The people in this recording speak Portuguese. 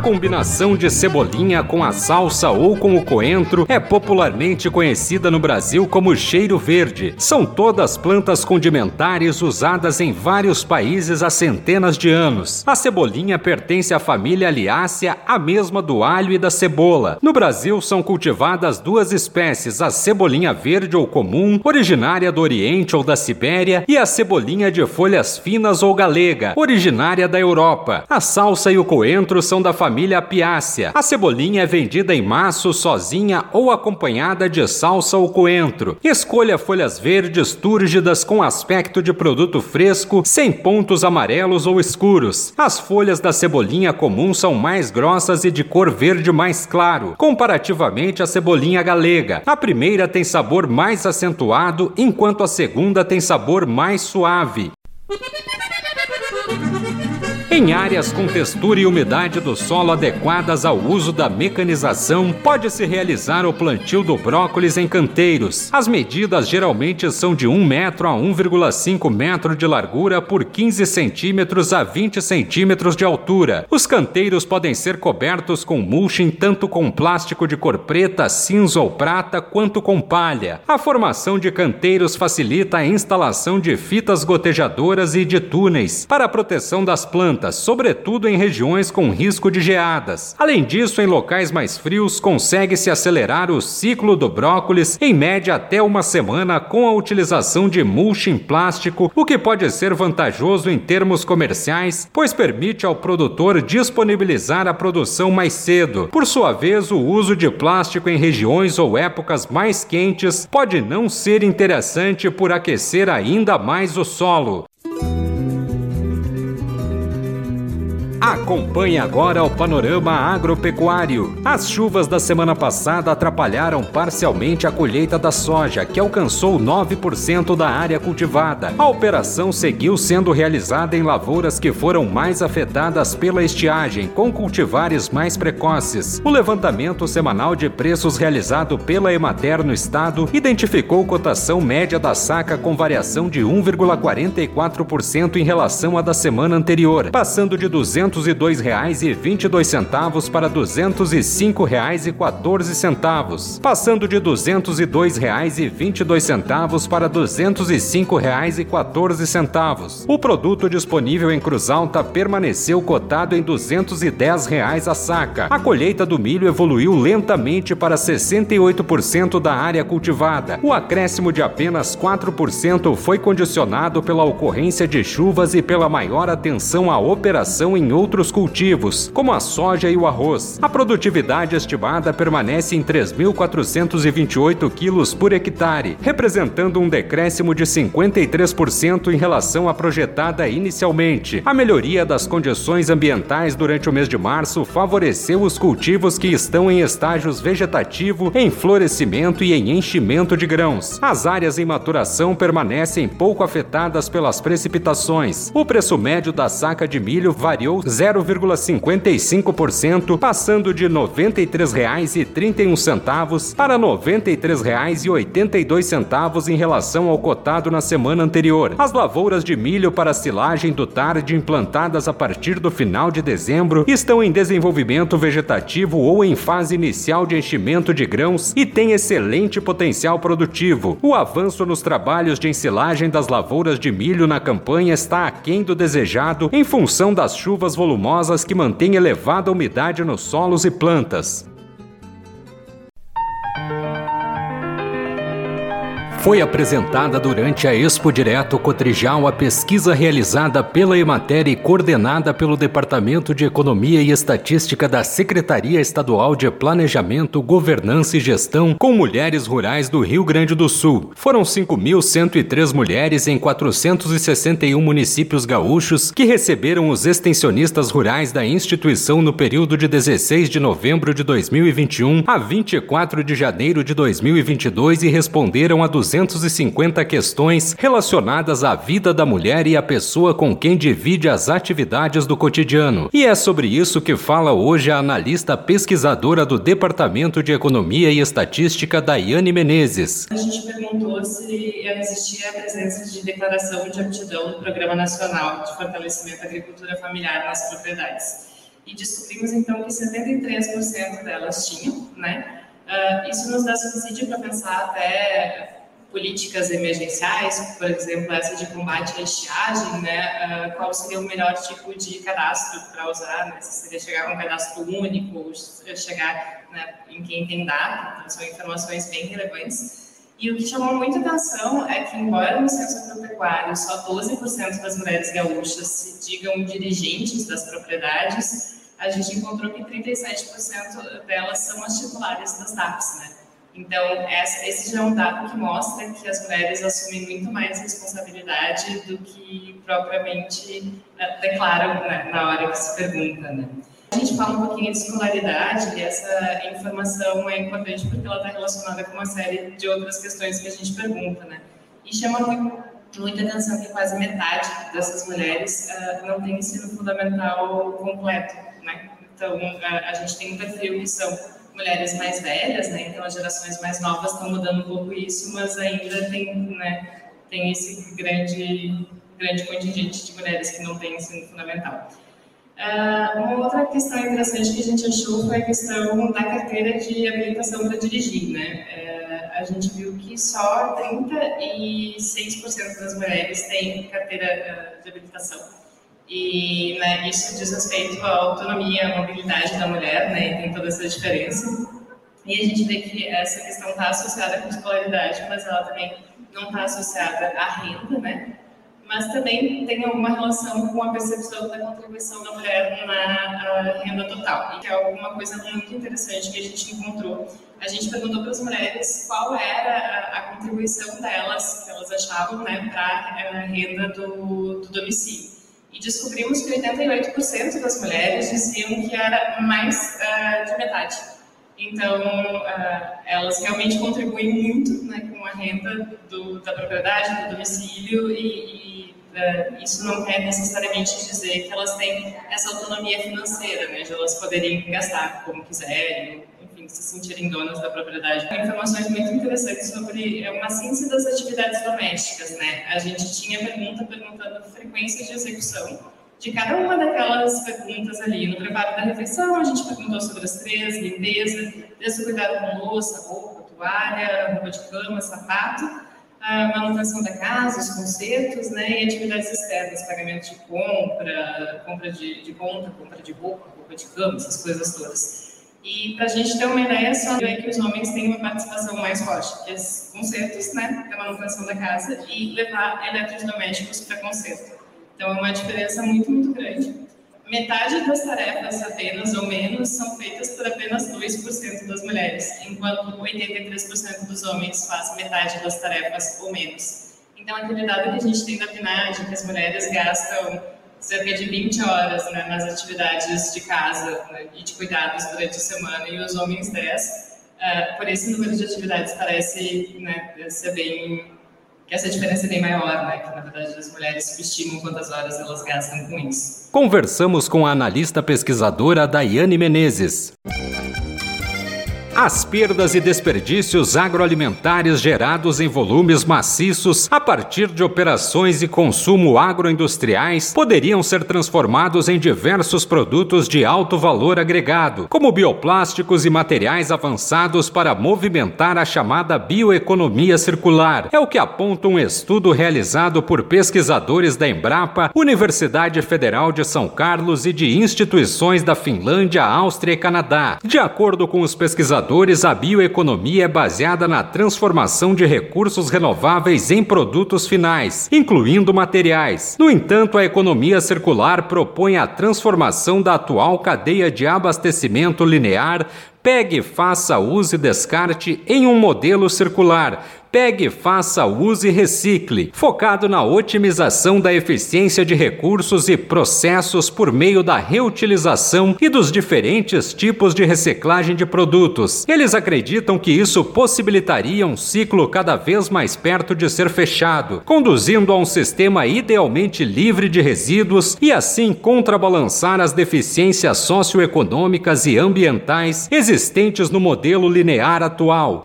Combinação de cebolinha com a salsa ou com o coentro é popularmente conhecida no Brasil como cheiro verde. São todas plantas condimentares usadas em vários países há centenas de anos. A cebolinha pertence à família Aliácea, a mesma do alho e da cebola. No Brasil são cultivadas duas espécies, a cebolinha verde ou comum, originária do Oriente ou da Sibéria, e a cebolinha de folhas finas ou galega, originária da Europa. A salsa e o coentro são da família Apiácea. A cebolinha é vendida em maço, sozinha ou acompanhada de salsa ou coentro. Escolha folhas verdes túrgidas com aspecto de produto fresco, sem pontos amarelos ou escuros. As folhas da cebolinha comum são mais grossas e de cor verde mais claro, comparativamente à cebolinha galega. A primeira tem sabor mais acentuado, enquanto a segunda tem sabor mais suave. Em áreas com textura e umidade do solo adequadas ao uso da mecanização, pode-se realizar o plantio do brócolis em canteiros. As medidas geralmente são de 1 metro a 1,5 metro de largura por 15 centímetros a 20 centímetros de altura. Os canteiros podem ser cobertos com mulching tanto com plástico de cor preta, cinza ou prata, quanto com palha. A formação de canteiros facilita a instalação de fitas gotejadoras e de túneis para a proteção das plantas sobretudo em regiões com risco de geadas. Além disso, em locais mais frios, consegue-se acelerar o ciclo do brócolis em média até uma semana com a utilização de mulching plástico, o que pode ser vantajoso em termos comerciais, pois permite ao produtor disponibilizar a produção mais cedo. Por sua vez, o uso de plástico em regiões ou épocas mais quentes pode não ser interessante por aquecer ainda mais o solo. Acompanhe agora o panorama agropecuário. As chuvas da semana passada atrapalharam parcialmente a colheita da soja, que alcançou 9% da área cultivada. A operação seguiu sendo realizada em lavouras que foram mais afetadas pela estiagem, com cultivares mais precoces. O levantamento semanal de preços realizado pela Emater no estado identificou cotação média da saca com variação de 1,44% em relação à da semana anterior, passando de 200 202 reais e 22 centavos para 205 reais e 14 centavos, passando de 202 reais e 22 centavos para 205 reais e 14 centavos. O produto disponível em Cruz Alta permaneceu cotado em 210 reais a saca. A colheita do milho evoluiu lentamente para 68% da área cultivada. O acréscimo de apenas 4% foi condicionado pela ocorrência de chuvas e pela maior atenção à operação em outros cultivos, como a soja e o arroz. A produtividade estimada permanece em 3.428 quilos por hectare, representando um decréscimo de 53% em relação à projetada inicialmente. A melhoria das condições ambientais durante o mês de março favoreceu os cultivos que estão em estágios vegetativo, em florescimento e em enchimento de grãos. As áreas em maturação permanecem pouco afetadas pelas precipitações. O preço médio da saca de milho variou 0,55%, passando de R$ 93,31 para R$ 93,82 em relação ao cotado na semana anterior. As lavouras de milho para silagem do tarde implantadas a partir do final de dezembro estão em desenvolvimento vegetativo ou em fase inicial de enchimento de grãos e têm excelente potencial produtivo. O avanço nos trabalhos de ensilagem das lavouras de milho na campanha está aquém do desejado em função das chuvas volumosas que mantêm elevada umidade nos solos e plantas. Foi apresentada durante a Expo Direto Cotrijal a pesquisa realizada pela Emater e coordenada pelo Departamento de Economia e Estatística da Secretaria Estadual de Planejamento, Governança e Gestão com mulheres rurais do Rio Grande do Sul. Foram 5.103 mulheres em 461 municípios gaúchos que receberam os extensionistas rurais da instituição no período de 16 de novembro de 2021 a 24 de janeiro de 2022 e responderam a 200 250 questões relacionadas à vida da mulher e à pessoa com quem divide as atividades do cotidiano. E é sobre isso que fala hoje a analista pesquisadora do Departamento de Economia e Estatística, Daiane Menezes. A gente perguntou se existia a presença de declaração de aptidão no Programa Nacional de Fortalecimento da Agricultura Familiar nas propriedades. E descobrimos então que 73% delas tinham, né? Uh, isso nos dá subsídio para pensar até políticas emergenciais, por exemplo, essa de combate à estiagem, né, uh, qual seria o melhor tipo de cadastro para usar, né, se seria chegar com um cadastro único, ou chegar né, em quem tem data, então são informações bem relevantes. E o que chamou muita atenção é que, embora no censo agropecuário só 12% das mulheres gaúchas se digam dirigentes das propriedades, a gente encontrou que 37% delas são as titulares das DAPs, né? Então, esse já é um dado que mostra que as mulheres assumem muito mais responsabilidade do que propriamente uh, declaram né, na hora que se pergunta. Né? A gente fala um pouquinho de escolaridade e essa informação é importante porque ela está relacionada com uma série de outras questões que a gente pergunta. Né? E chama muito, muita atenção que quase metade dessas mulheres uh, não tem ensino fundamental completo. Né? Então, uh, a gente tem um perfil que são mulheres mais velhas, né? Então as gerações mais novas estão mudando um pouco isso, mas ainda tem, né, tem esse grande grande contingente de mulheres que não têm ensino fundamental. Uh, uma outra questão interessante que a gente achou foi a questão da carteira de habilitação para dirigir, né? Uh, a gente viu que só 36% das mulheres têm carteira uh, de habilitação e né, isso diz respeito à autonomia, à mobilidade da mulher, né, e tem toda essa diferença. E a gente vê que essa questão está associada com escolaridade, mas ela também não está associada à renda, né? Mas também tem alguma relação com a percepção da contribuição da mulher na renda total, que é alguma coisa muito interessante que a gente encontrou. A gente perguntou para as mulheres qual era a, a contribuição delas, que elas achavam, né, para a renda do, do domicílio e descobrimos que 88% das mulheres diziam que era mais uh, de metade. Então, uh, elas realmente contribuem muito né, com a renda do, da propriedade, do domicílio, e, e uh, isso não quer necessariamente dizer que elas têm essa autonomia financeira, né, de elas poderem gastar como quiserem, se sentirem donas da propriedade. Informações muito interessantes sobre é uma ciência das atividades domésticas, né? A gente tinha pergunta perguntando frequência de execução de cada uma daquelas perguntas ali. No preparo da refeição, a gente perguntou sobre as três, limpeza, desde o cuidado com louça, roupa, toalha, roupa de cama, sapato, a manutenção da casa, os concertos, né, e atividades externas, pagamento de compra, compra de, de conta, compra de roupa, roupa de cama, essas coisas todas. E para a gente ter uma ideia, só é que os homens têm uma participação mais forte, que é concertos, né, da manutenção da casa e levar eletrodomésticos para conserto. Então é uma diferença muito, muito grande. Metade das tarefas, apenas ou menos, são feitas por apenas 2% das mulheres, enquanto 83% dos homens fazem metade das tarefas ou menos. Então, aquele dado que a gente tem da PNAD, que as mulheres gastam cerca de 20 horas né, nas atividades de casa né, e de cuidados durante a semana e os homens 10. Uh, é, por esse número de atividades parece né, ser bem que essa diferença é bem maior, né? Que na verdade as mulheres subestimam quantas horas elas gastam com isso. Conversamos com a analista pesquisadora Daiane Menezes. As perdas e desperdícios agroalimentares gerados em volumes maciços a partir de operações e consumo agroindustriais poderiam ser transformados em diversos produtos de alto valor agregado, como bioplásticos e materiais avançados para movimentar a chamada bioeconomia circular. É o que aponta um estudo realizado por pesquisadores da Embrapa, Universidade Federal de São Carlos e de instituições da Finlândia, Áustria e Canadá. De acordo com os pesquisadores, pesquisadores, a bioeconomia é baseada na transformação de recursos renováveis em produtos finais, incluindo materiais. No entanto, a economia circular propõe a transformação da atual cadeia de abastecimento linear Pegue, faça, use e descarte em um modelo circular. Pegue, faça, use e recicle, focado na otimização da eficiência de recursos e processos por meio da reutilização e dos diferentes tipos de reciclagem de produtos. Eles acreditam que isso possibilitaria um ciclo cada vez mais perto de ser fechado, conduzindo a um sistema idealmente livre de resíduos e assim contrabalançar as deficiências socioeconômicas e ambientais existentes no modelo linear atual.